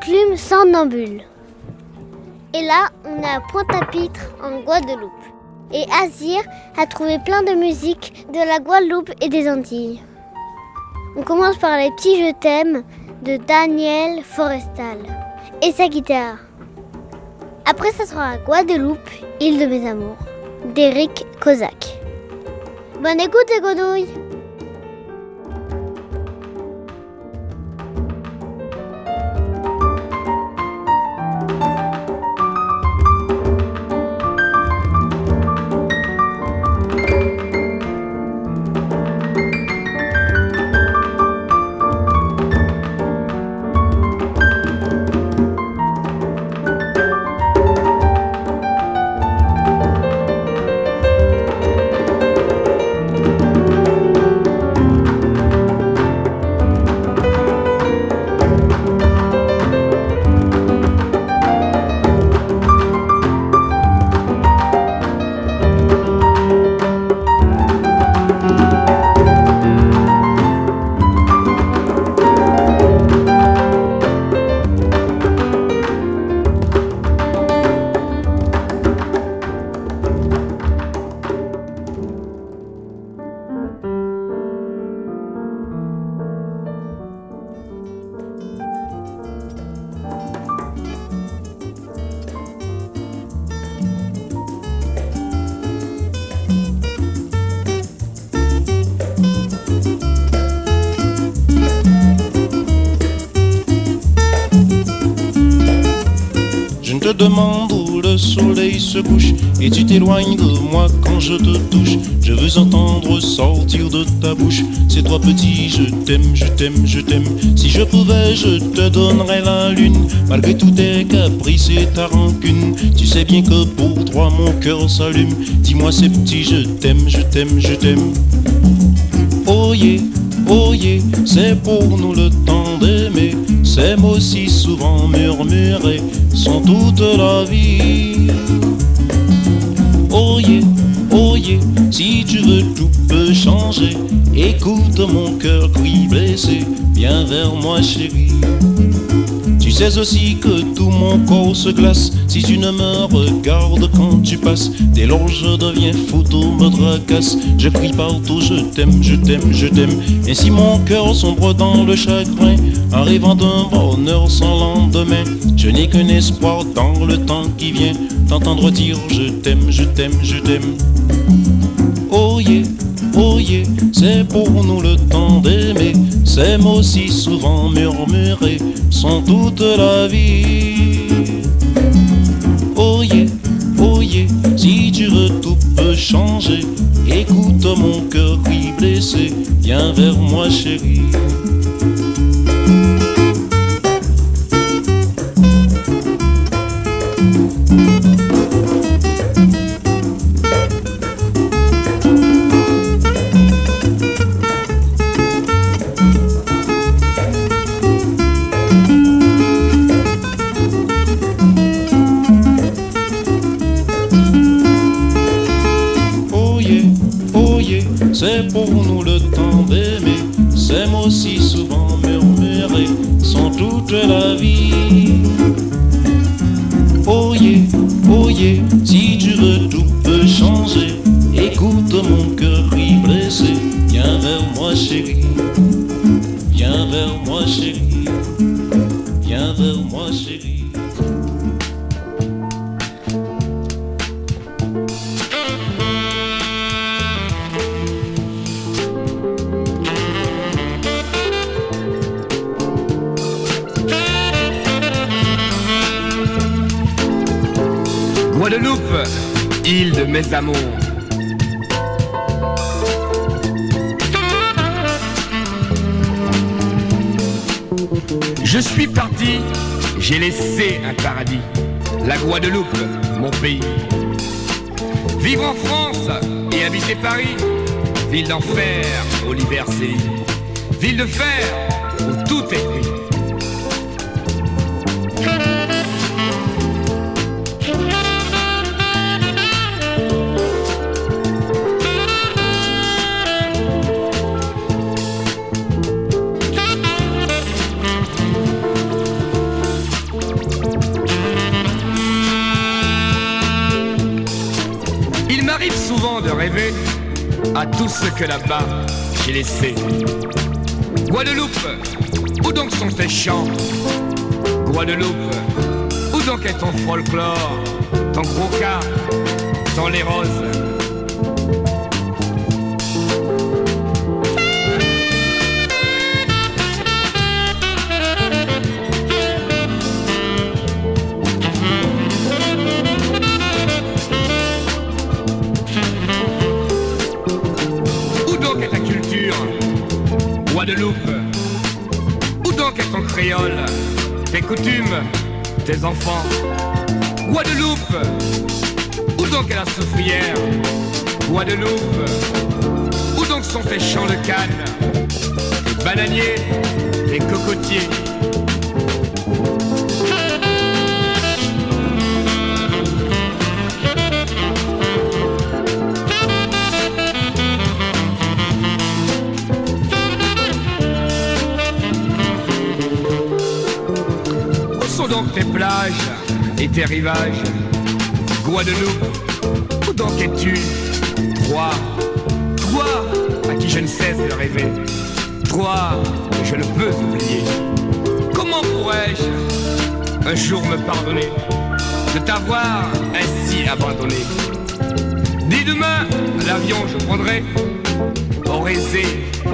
l'enclume somnambule. Et là, on est à Pointe-à-Pitre, en Guadeloupe. Et Azir a trouvé plein de musique de la Guadeloupe et des Antilles. On commence par les petits je t'aime de Daniel Forestal et sa guitare. Après, ça sera Guadeloupe, île de mes amours, d'Eric Kozak. Bonne écoute les grenouilles demande où le soleil se couche et tu t'éloignes de moi quand je te touche. Je veux entendre sortir de ta bouche. C'est toi petit, je t'aime, je t'aime, je t'aime. Si je pouvais, je te donnerais la lune. Malgré tous tes caprices et ta rancune, tu sais bien que pour toi mon cœur s'allume. Dis-moi c'est petit, je t'aime, je t'aime, je t'aime. Oh yeah, oh yeah, c'est pour nous le temps d'aimer. Ces mots si souvent murmurés sont toute la vie. Oh oh yeah, si tu veux tout peut changer. Écoute mon cœur qui blessé, viens vers moi chérie. Sais aussi que tout mon corps se glace si tu ne me regardes quand tu passes. Dès lors je deviens fou, tout me tracasse. Je crie partout, je t'aime, je t'aime, je t'aime. Et si mon cœur sombre dans le chagrin, arrivant d'un bonheur sans lendemain, je n'ai qu'un espoir dans le temps qui vient, t'entendre dire je t'aime, je t'aime, je t'aime. C'est pour nous le temps d'aimer. Ces mots si souvent murmurés sont toute la vie. Oh yeah, oh yeah, si tu veux tout peut changer. Écoute mon cœur qui blessé, viens vers moi chérie. Gros cas, ton les roses. Où donc est ta culture Guadeloupe? Où donc est ton créole? Tes coutumes Tes enfants? Guadeloupe. Où donc est la soufrière Guadeloupe. Où donc sont tes champs de canne Tes bananiers Tes cocotiers Où sont donc tes plages et tes rivages Guadeloupe, où donc es-tu Toi, toi à qui je ne cesse de rêver Toi que je ne peux oublier. Comment pourrais-je un jour me pardonner de t'avoir ainsi abandonné? Dès demain, l'avion je prendrai, au aisé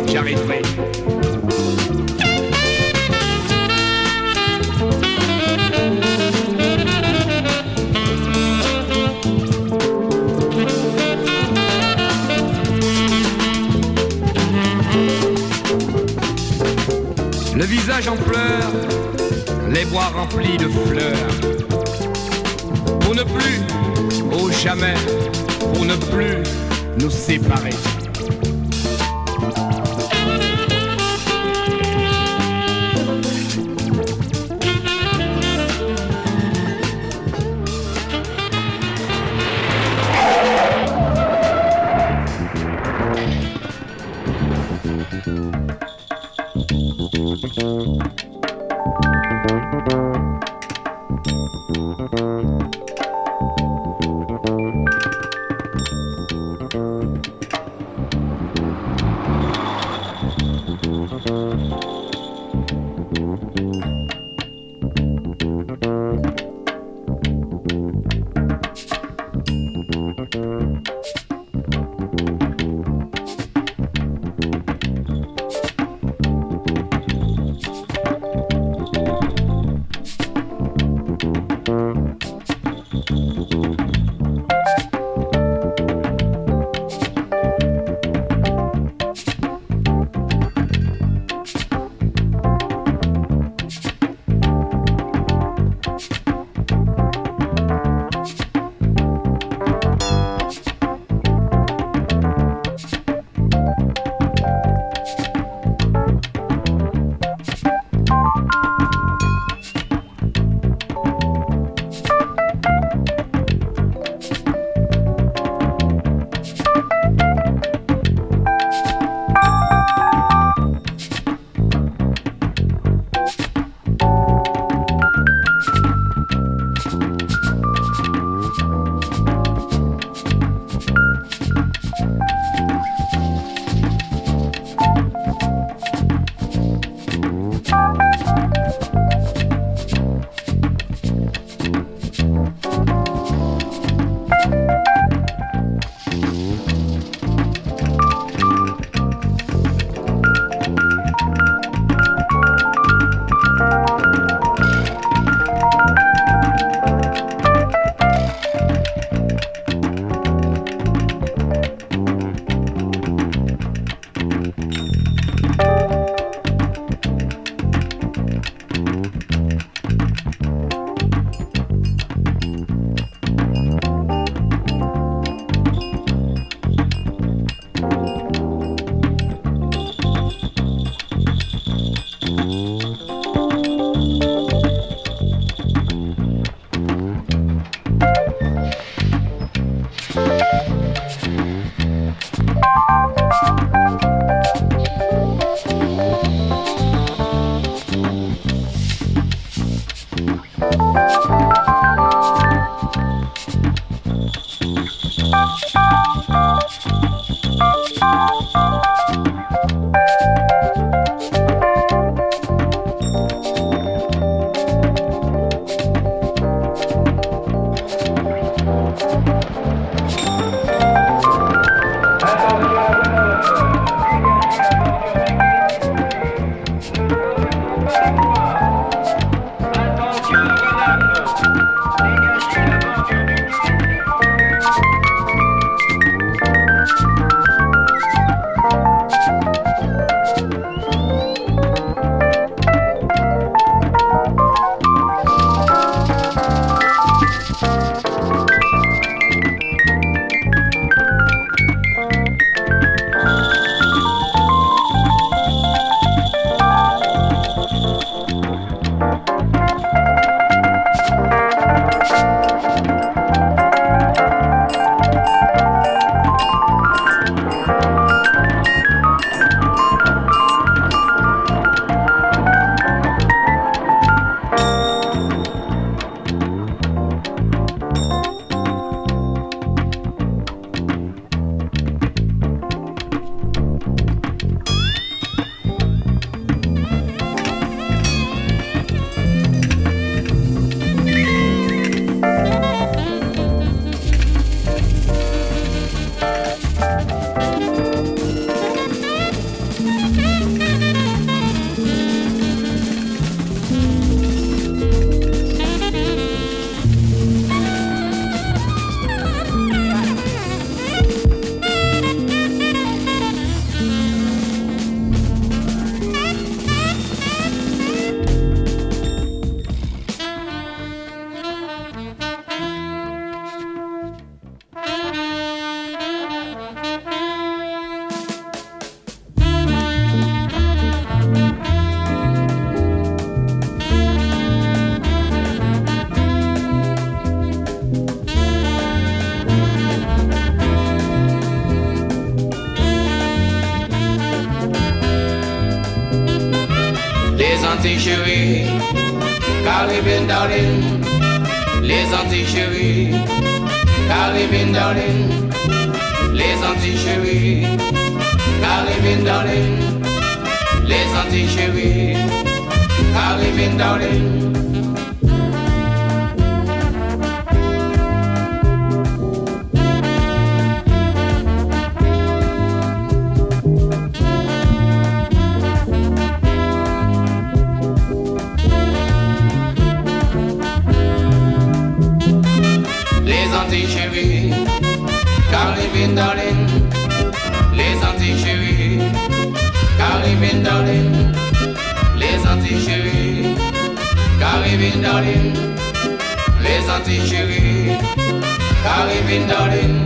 j'arriverai. En pleurs, les bois remplis de fleurs. Pour ne plus, au jamais, pour ne plus nous séparer. Caribbean darling, les Antilles chéries, Caribbean darling.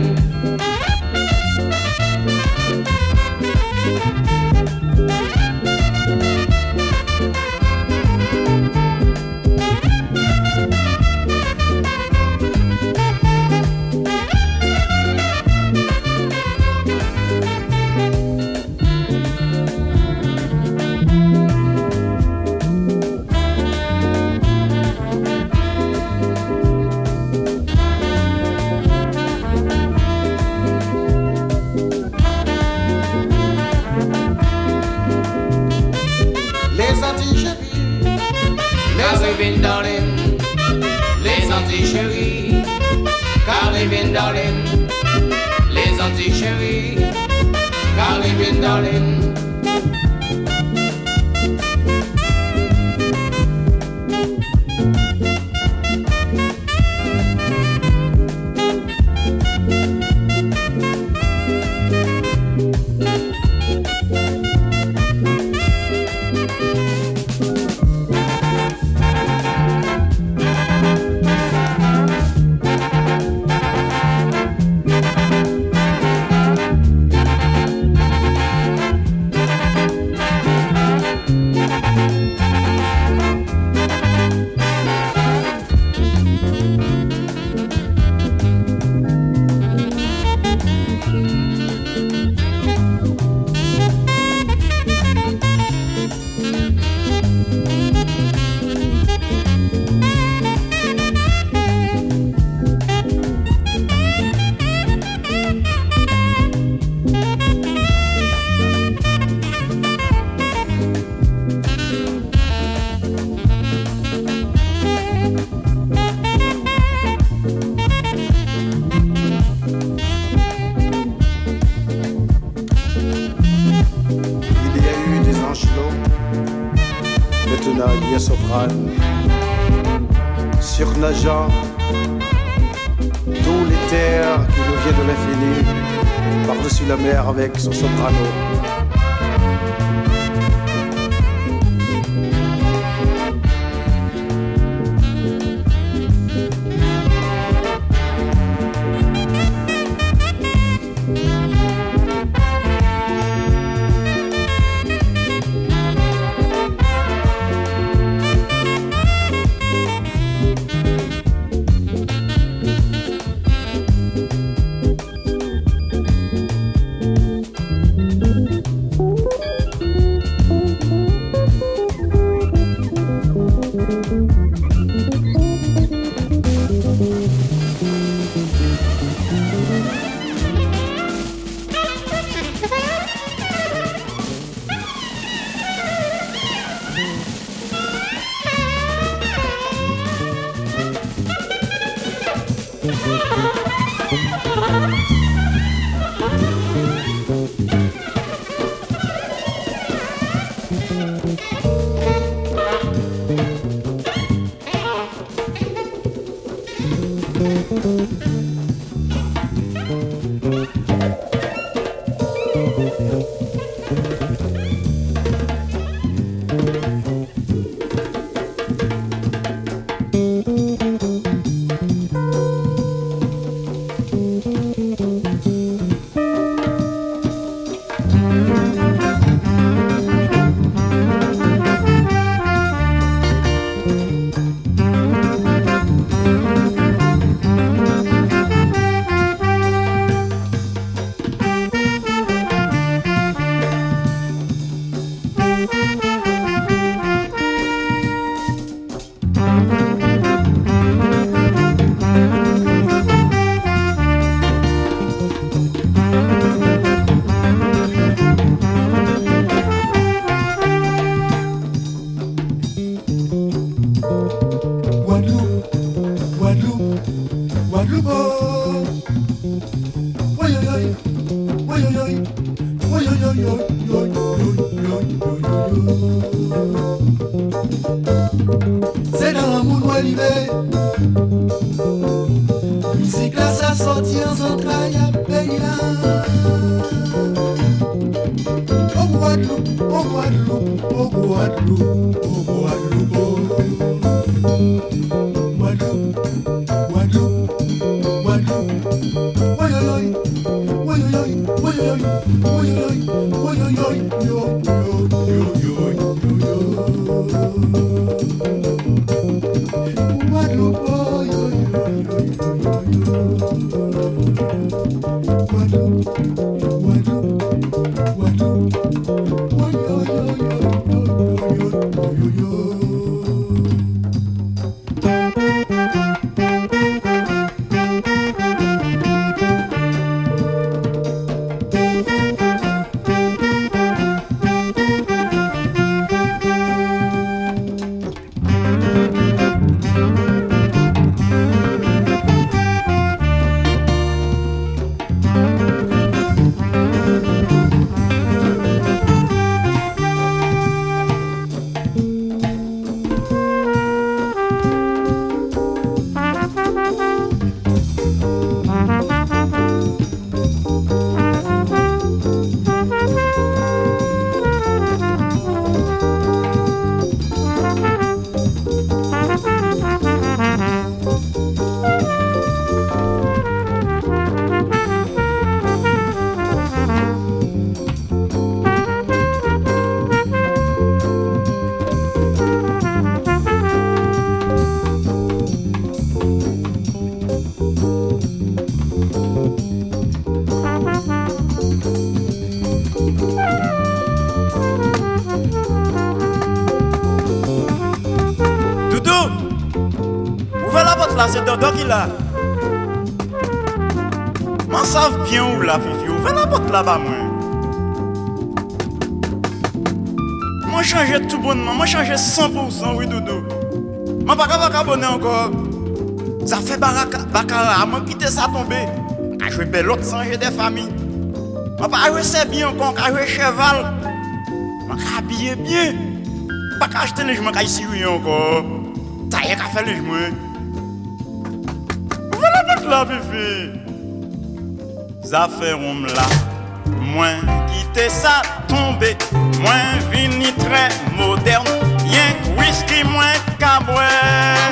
Yo. Guadeloupe, la là-bas, moi. Moi changé tout bonnement, moi changé 100%, oui Doudou. Moi pas capable abonner encore. Ça fait baraka, bakara, moi quitter ça tomber. Quand je vais l'autre sans j'ai des familles. Moi pas jouer c'est bien encore, quand jouer cheval. Moi habillé bien. Pas qu'à acheter les juments, qu'à ici oui encore. Ça y est, qu'à faire les juments. Voilà votre là, bébé. Ça fait roum Moins quitter ça tomber. Moins vini très moderne. Rien que whisky, moins qu'à boire.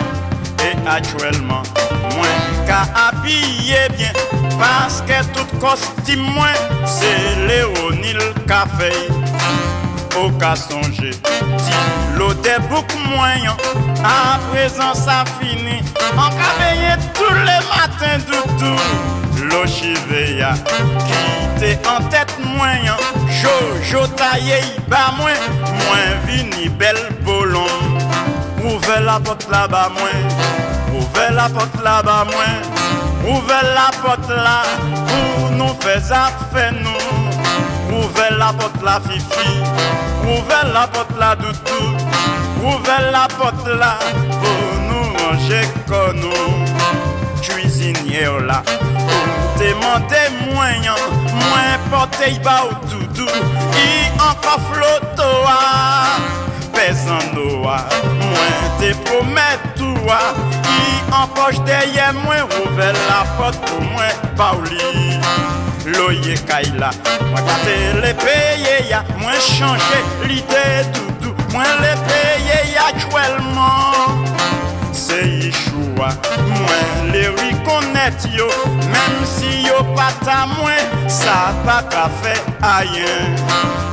Et actuellement, moins qu'à habiller bien. Parce que tout costume, moins, c'est Léonil Café au cas songer. Si l'eau des boucs moyens, à présent ça finit. En veiller tous les matins du tout. L'eau chiveya, quitte en tête moyen. Jojo taillé, bas moins, moins vini belle bolon. Ouvrez la porte là-bas, moins. Ouvrez la porte là-bas, moins. Ouvrez la porte là, pour nous affaire nous. Ouvrez la porte là, fifi. Ouvrez la porte là, doudou. Ouvrez la porte là, pour nous manger comme nous. Cuisinier là, pour demander moyen. Moins porter bas au doudou. Y encore flotto Pèsant noa, moins te promets toi. Y en poche derrière moi, ouvrez la porte pour moi, Pauli. Loyer Kaila, moi gâté les payer, ya, moi changer l'idée doudou, moi les payer actuellement. C'est Yeshua, moi les reconnaître yo, si yo pas ta moi, ça pas qu'à faire ailleurs.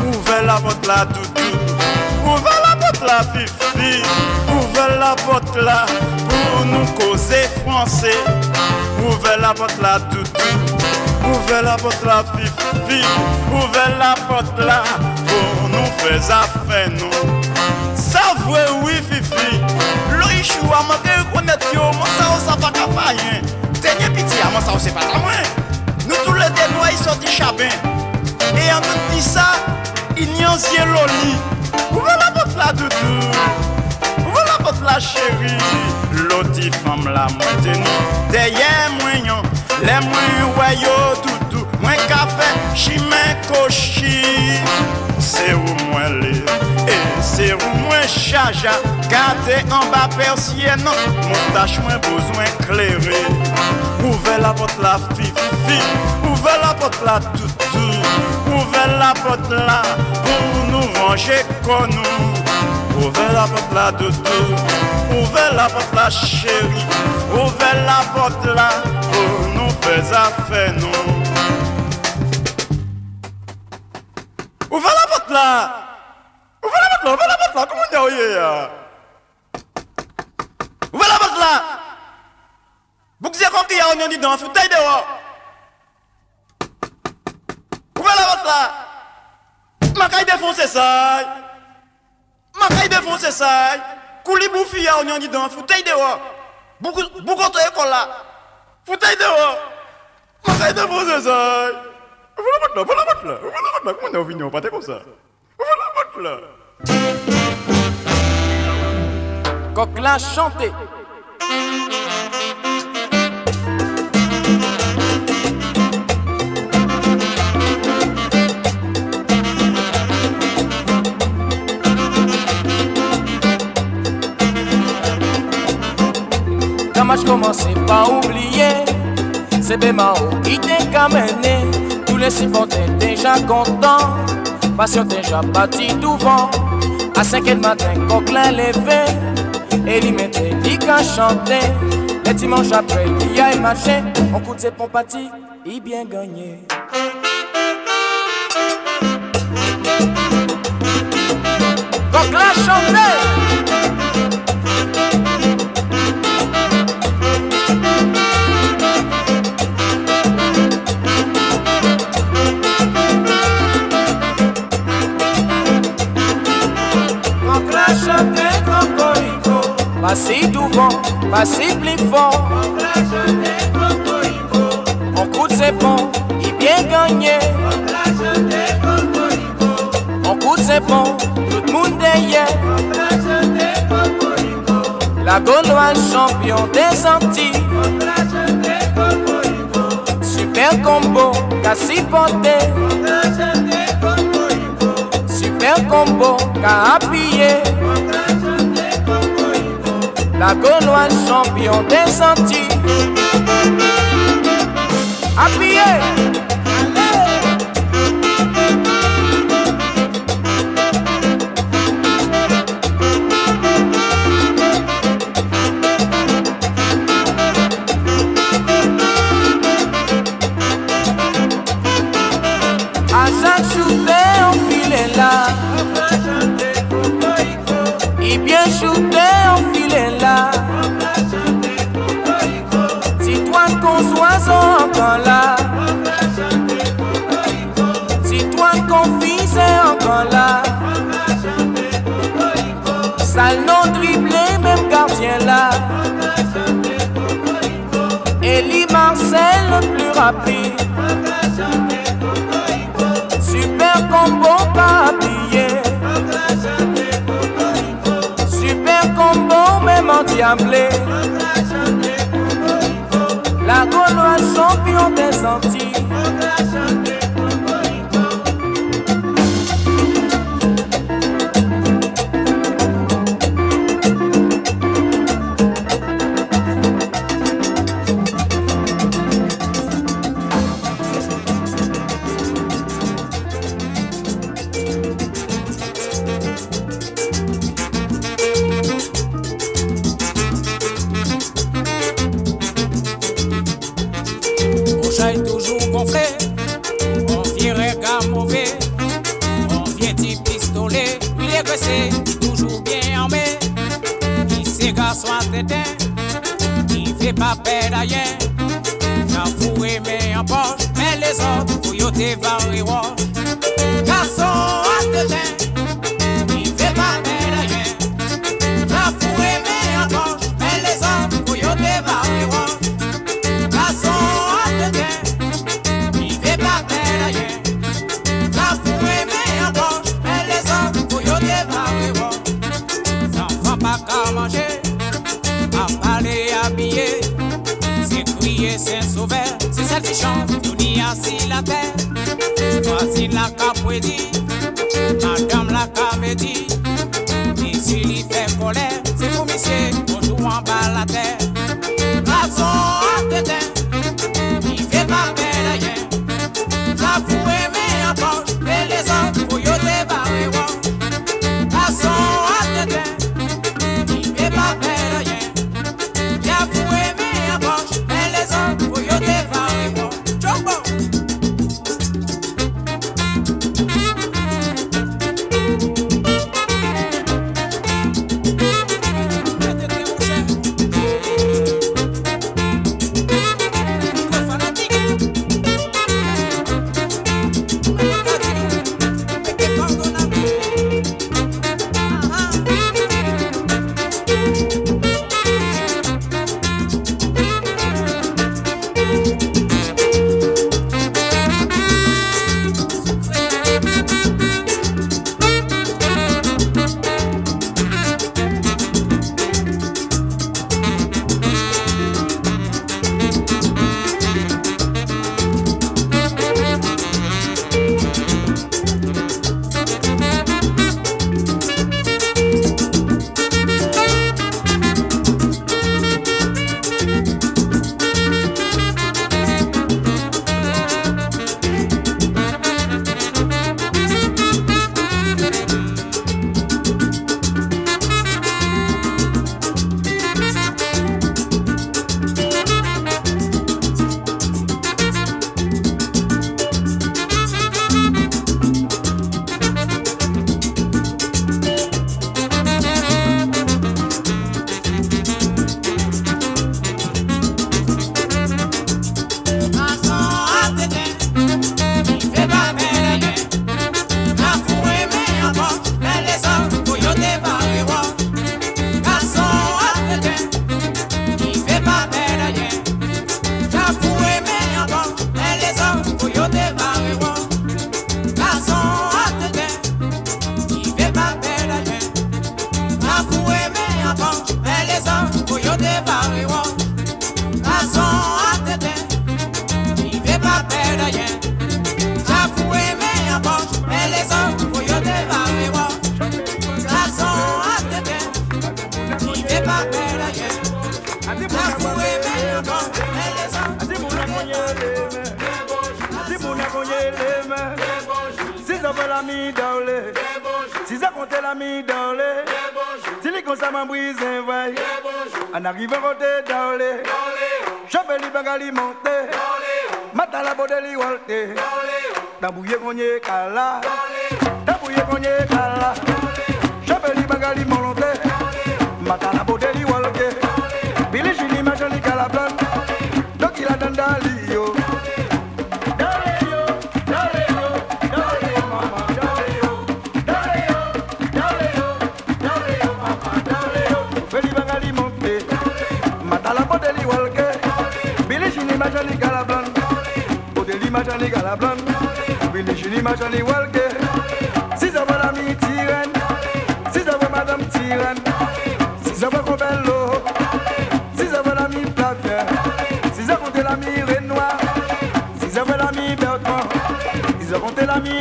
Ouvrez la porte là doudou, ouvrez la porte là fifi, ouvrez la porte là pour nous causer français? Ouvrez la porte là doudou. Ouvrez la porte là, fifi, ouvrez la porte là, pour nous faire affaire nous. Ça vrai oui, ou a manke yon konet yo Man sa ou sa pa ka fayen. Tenye piti a man sa ou se pa ta mwen. Nou tou le denwa yi soti chaben. E an tout ni sa Inyan zye loli. Ouve la pot la doudou? Ouve la pot la chéri? Loti fam la mwen teni Deye mwen yon Le mwen weyo doudou Mwen kafe, chime, koshi. Se ou mwen li c'est moins chaja, gardez en bas persienne, mon tâche moins besoin clairé. Ouvrez la porte la fifi, ouvrez la porte la toutou, ouvrez la porte là pour nous ranger comme nous. Ouvrez la porte là toutou, ouvrez la porte là chérie, ouvrez la porte là pour nous faire affaire nous. Ouvrez la! Ouvrez la porte là, ouvrez la porte là, comment on dit ya? Ouvrez la porte là! Vous qui quand il y a un dit dans fauteuil dehors. Ouvrez la porte là! Ma caille défonce ça! Ma caille défonce ça! Dans de école là. Fauteuil dehors. Ma caille défonce ça! Ouvrez la porte là, ouvrez la porte là, ouvrez la porte là, comment on est au pas comme ça? Coquelin chanté. Quand je commençais pas oublier, c'est Bémao qui t'a camené. Tous les supporters déjà contents, passion déjà bâti tout vent. À 5 heures du matin, coquelin levé, et il mettait dit qu'à chanter. Les dimanches après, il y a un marché, on coûte ses pompati, il bien gagné. Coquelin chanté. Pas-y devant, pas-y plus fort. On coûte ses ponts, il bien gagné. On coûte ses ponts, tout le monde derrière. La Gauloise champion des Antilles. Super combo, Cassie porté. Super combo, qu'a appuyé. La Gauloise champion des Antilles. Appuyé. Rapide. Super combo pas habillé. Super combo même en diablé. Fasil la ka pwedi, madame la ka vedi Misi li fe kole, se pou misye, konjou an ba la ter. La son a deten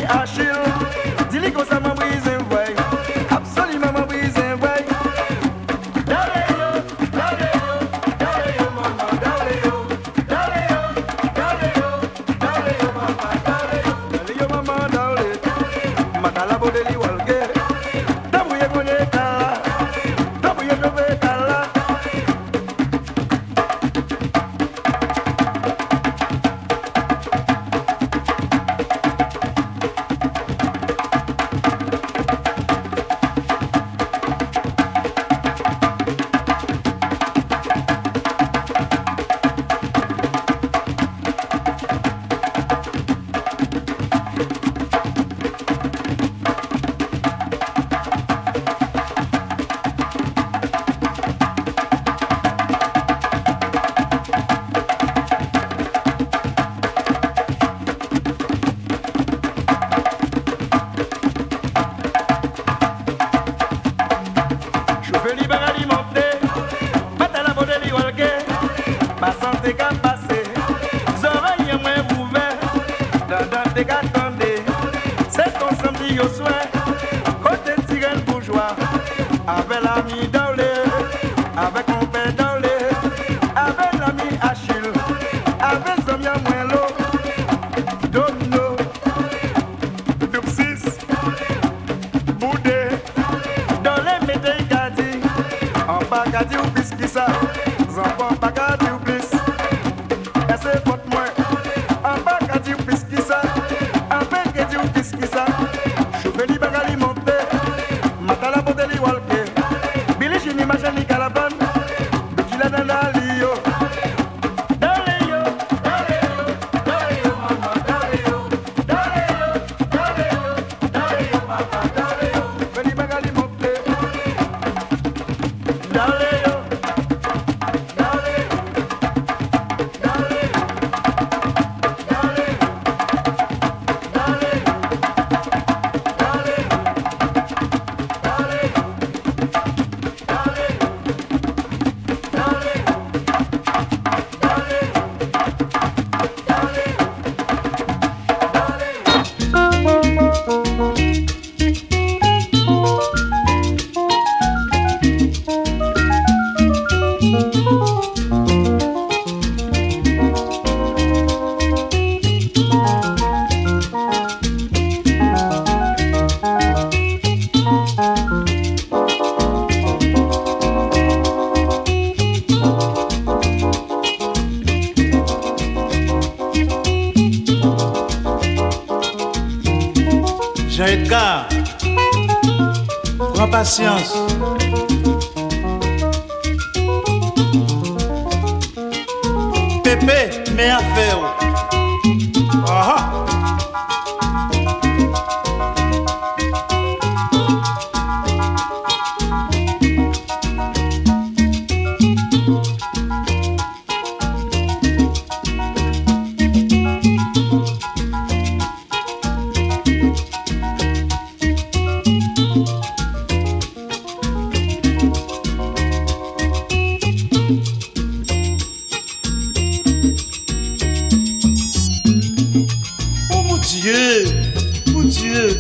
à Chio. Dis-lui qu'on. personally.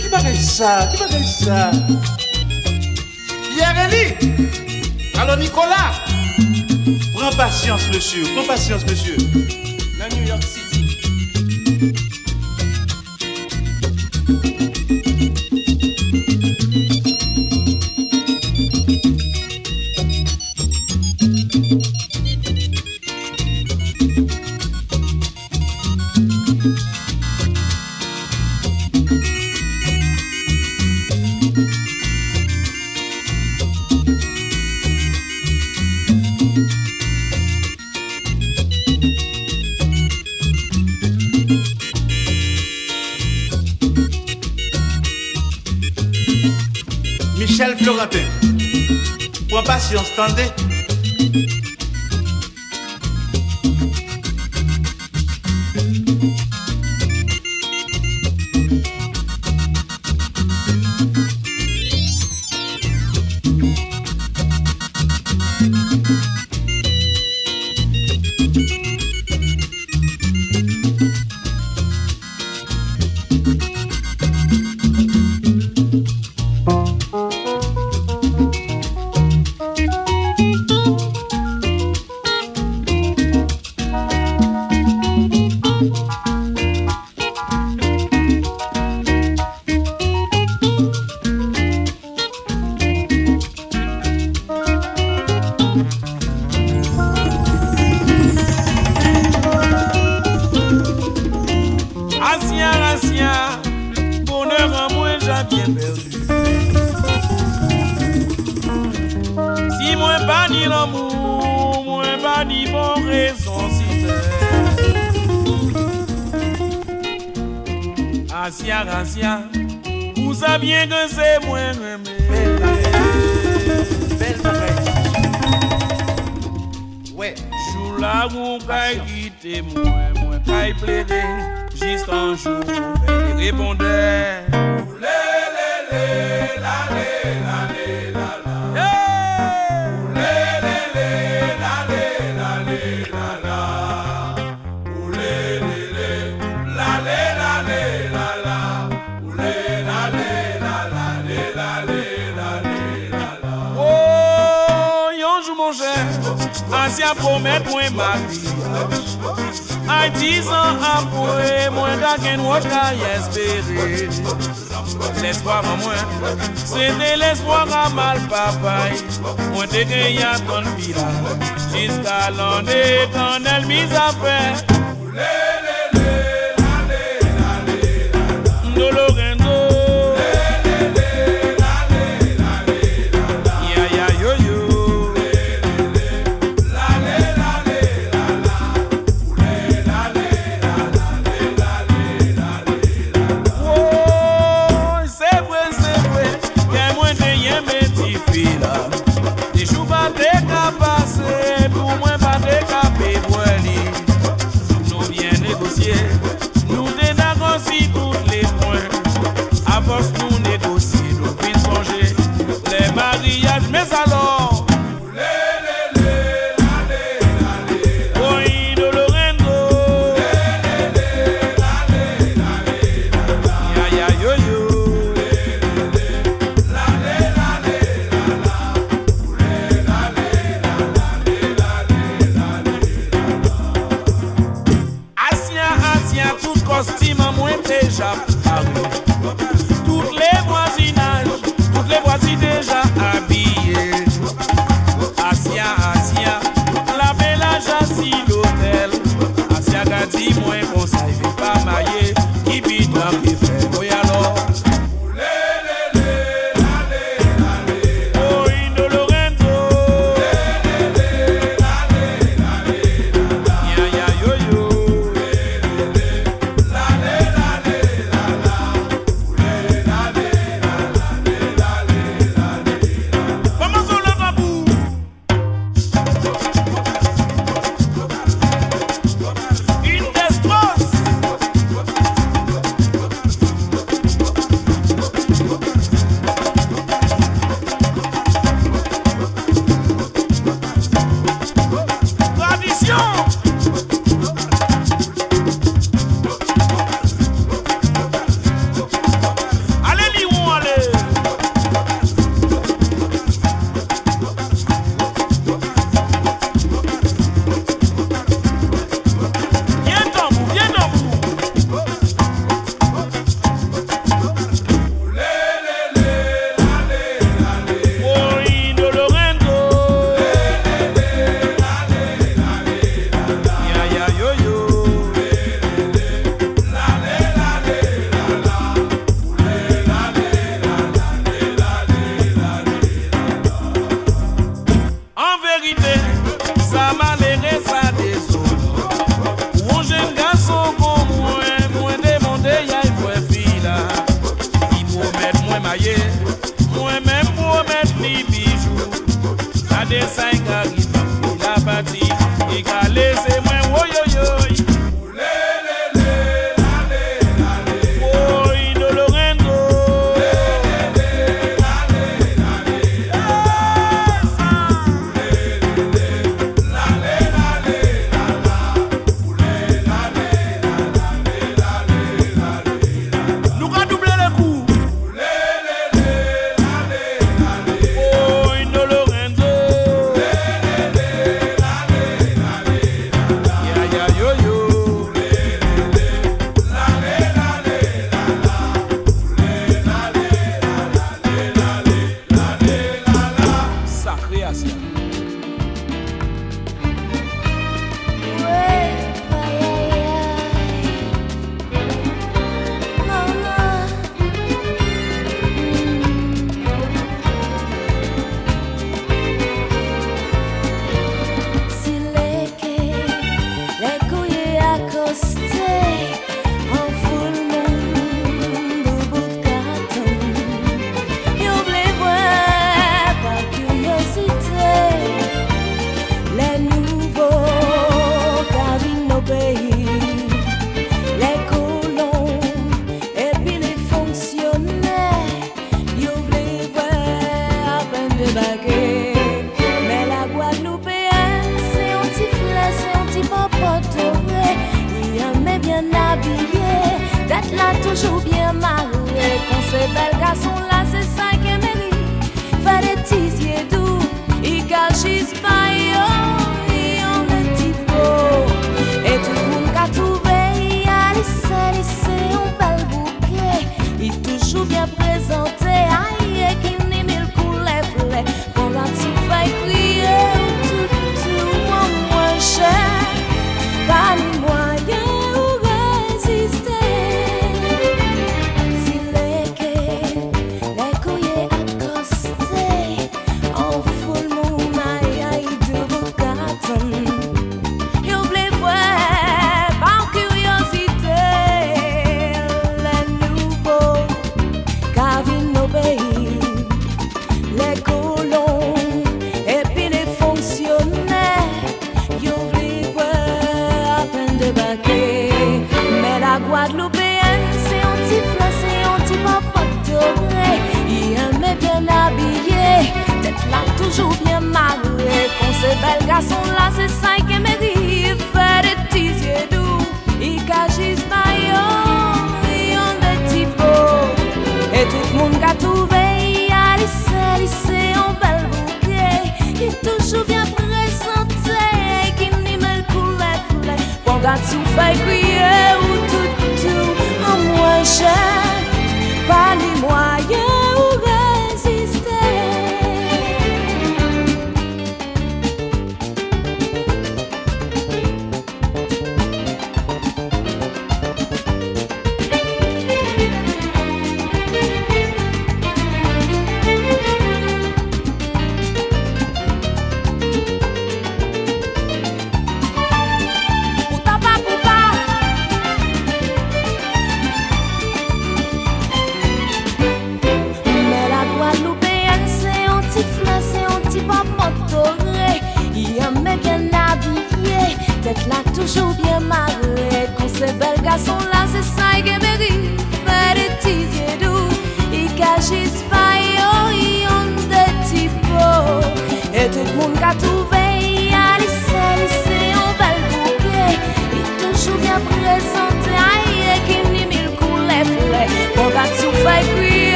Ki bagay sa, ki bagay ça? Pierre Eli Alo Nicolas. Prends patience, monsieur, Prends patience, monsieur. La New York City. Patience, tendez. Raison si t'es. Ancien, ancien, vous saviez que c'est moi aimé. Belle pareille. Ouais. Jour là où kay quitte moi, moi kay plaider, juste un jour, elle répondait. Oh, ancien promet moi mariage. A dix ans après, moi d'agen wot ka espérer. L'espoir en moi, c'était l'espoir à mal papaye. Moi te gagné à ton village, jusqu'à l'année quand elle mise à faire. No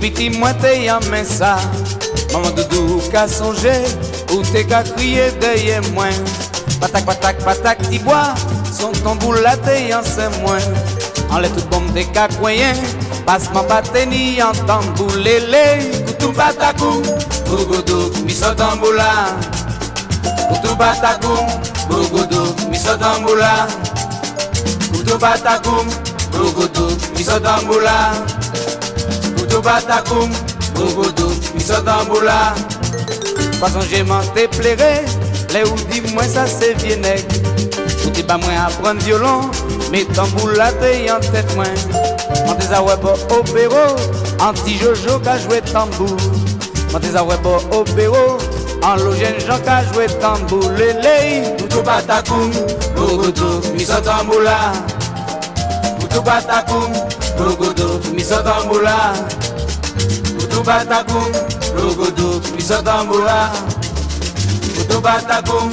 Piti mwen te yame sa Maman doudou ka sonje Ou te ka kriye deye mwen Patak patak patak ti bwa Son tambou la te yanse mwen An le tout bom te ka kwenyen Pasman pate ni an tambou lele Koutou patakou Bougoudou miso tambou la Koutou patakou Bougoudou miso tambou la Koutou patakou Brugudu, Misodambula. Kutubatakum, Brugudu, Misodambula. Pas songer m'en te plairait, les ou dis-moi ça c'est vieux nègre. Ou t'es pas moins apprendre violon, mais tambour là t'es en tête moins. On des a ouais au bureau, anti Jojo qu'a joué tambour. On des a ouais au bureau, en logène Jean qu'a joué tambour. Lélé, tout batakoum, bogodo, miso tamboula. Tout batakoum, bogodo, miso tamboula. Tout batakoum,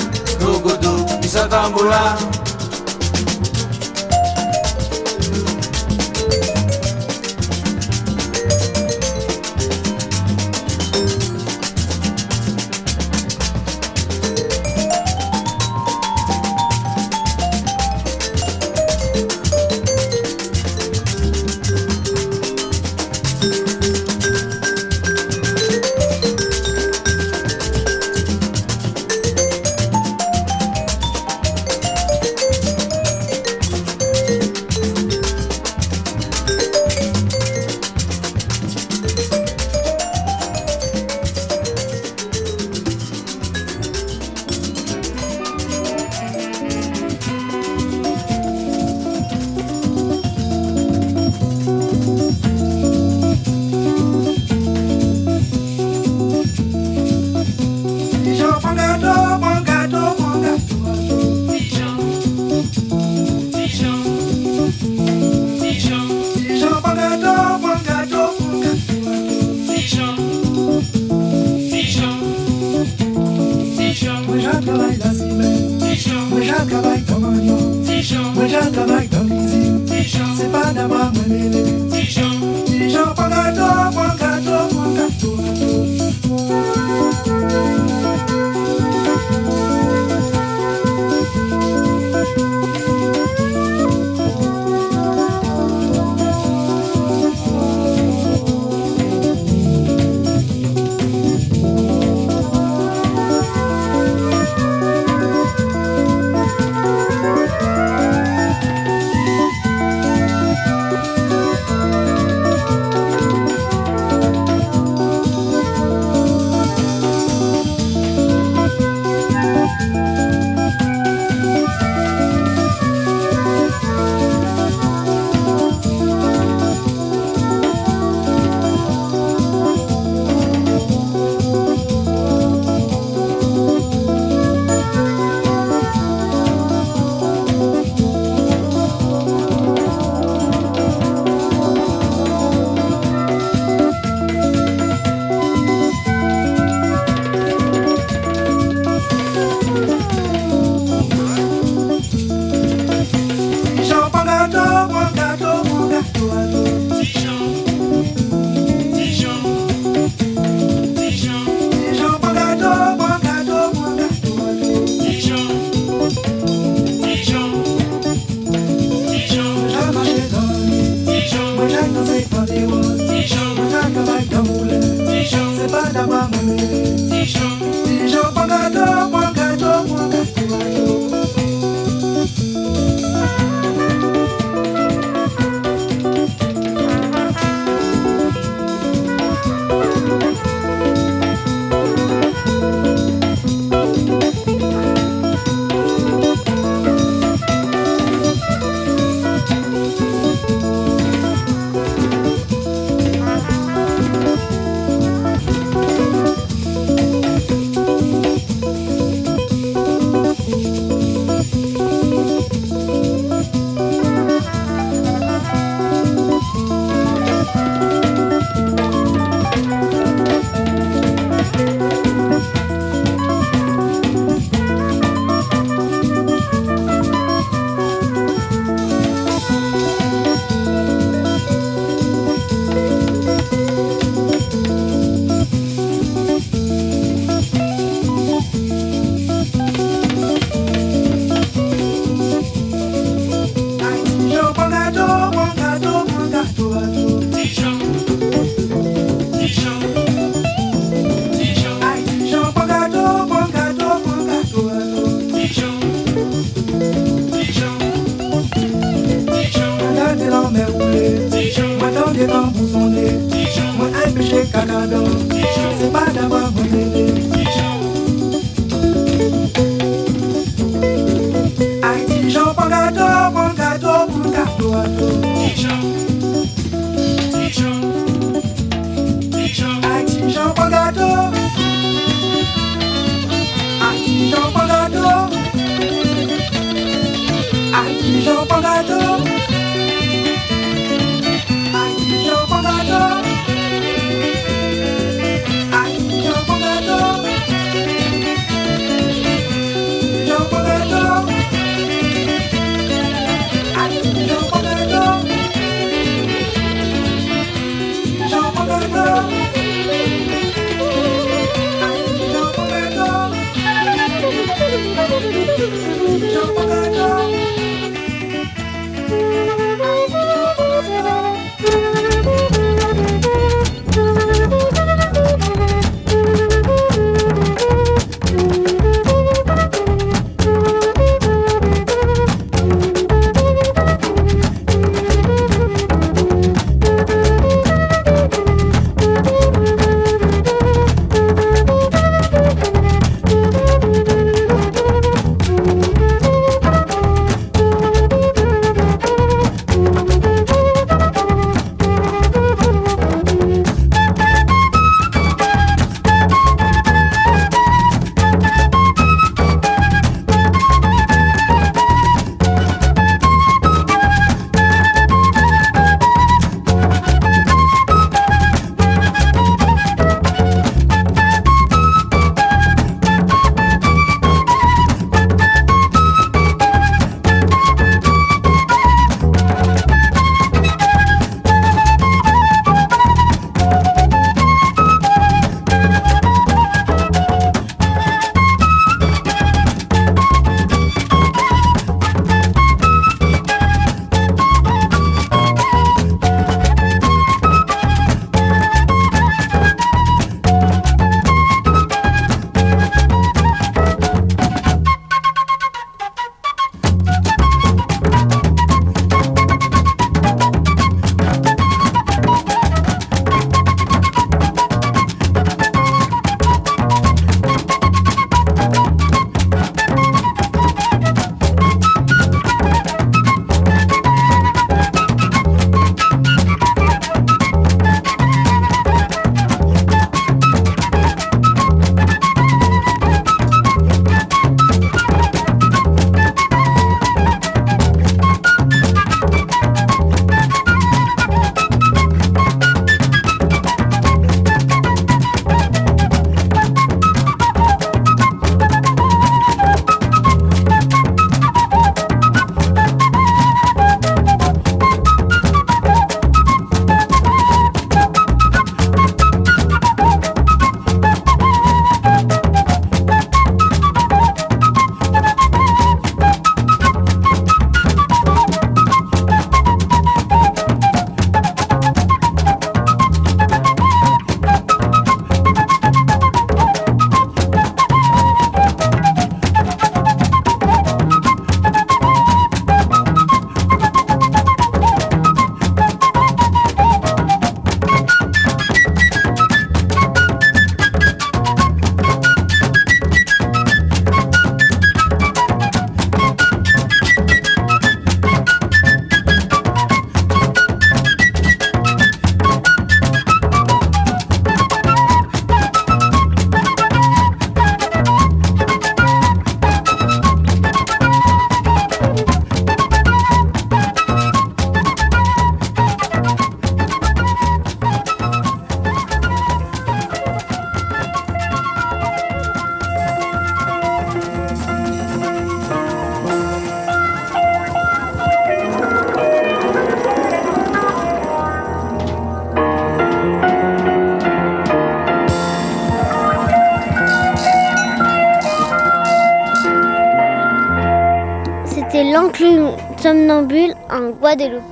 en Guadeloupe.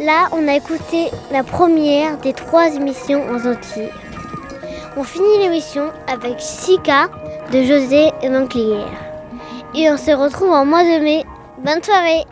Là, on a écouté la première des trois émissions en entier. On finit l'émission avec Sika de José Manclière. Et on se retrouve en mois de mai. Bonne soirée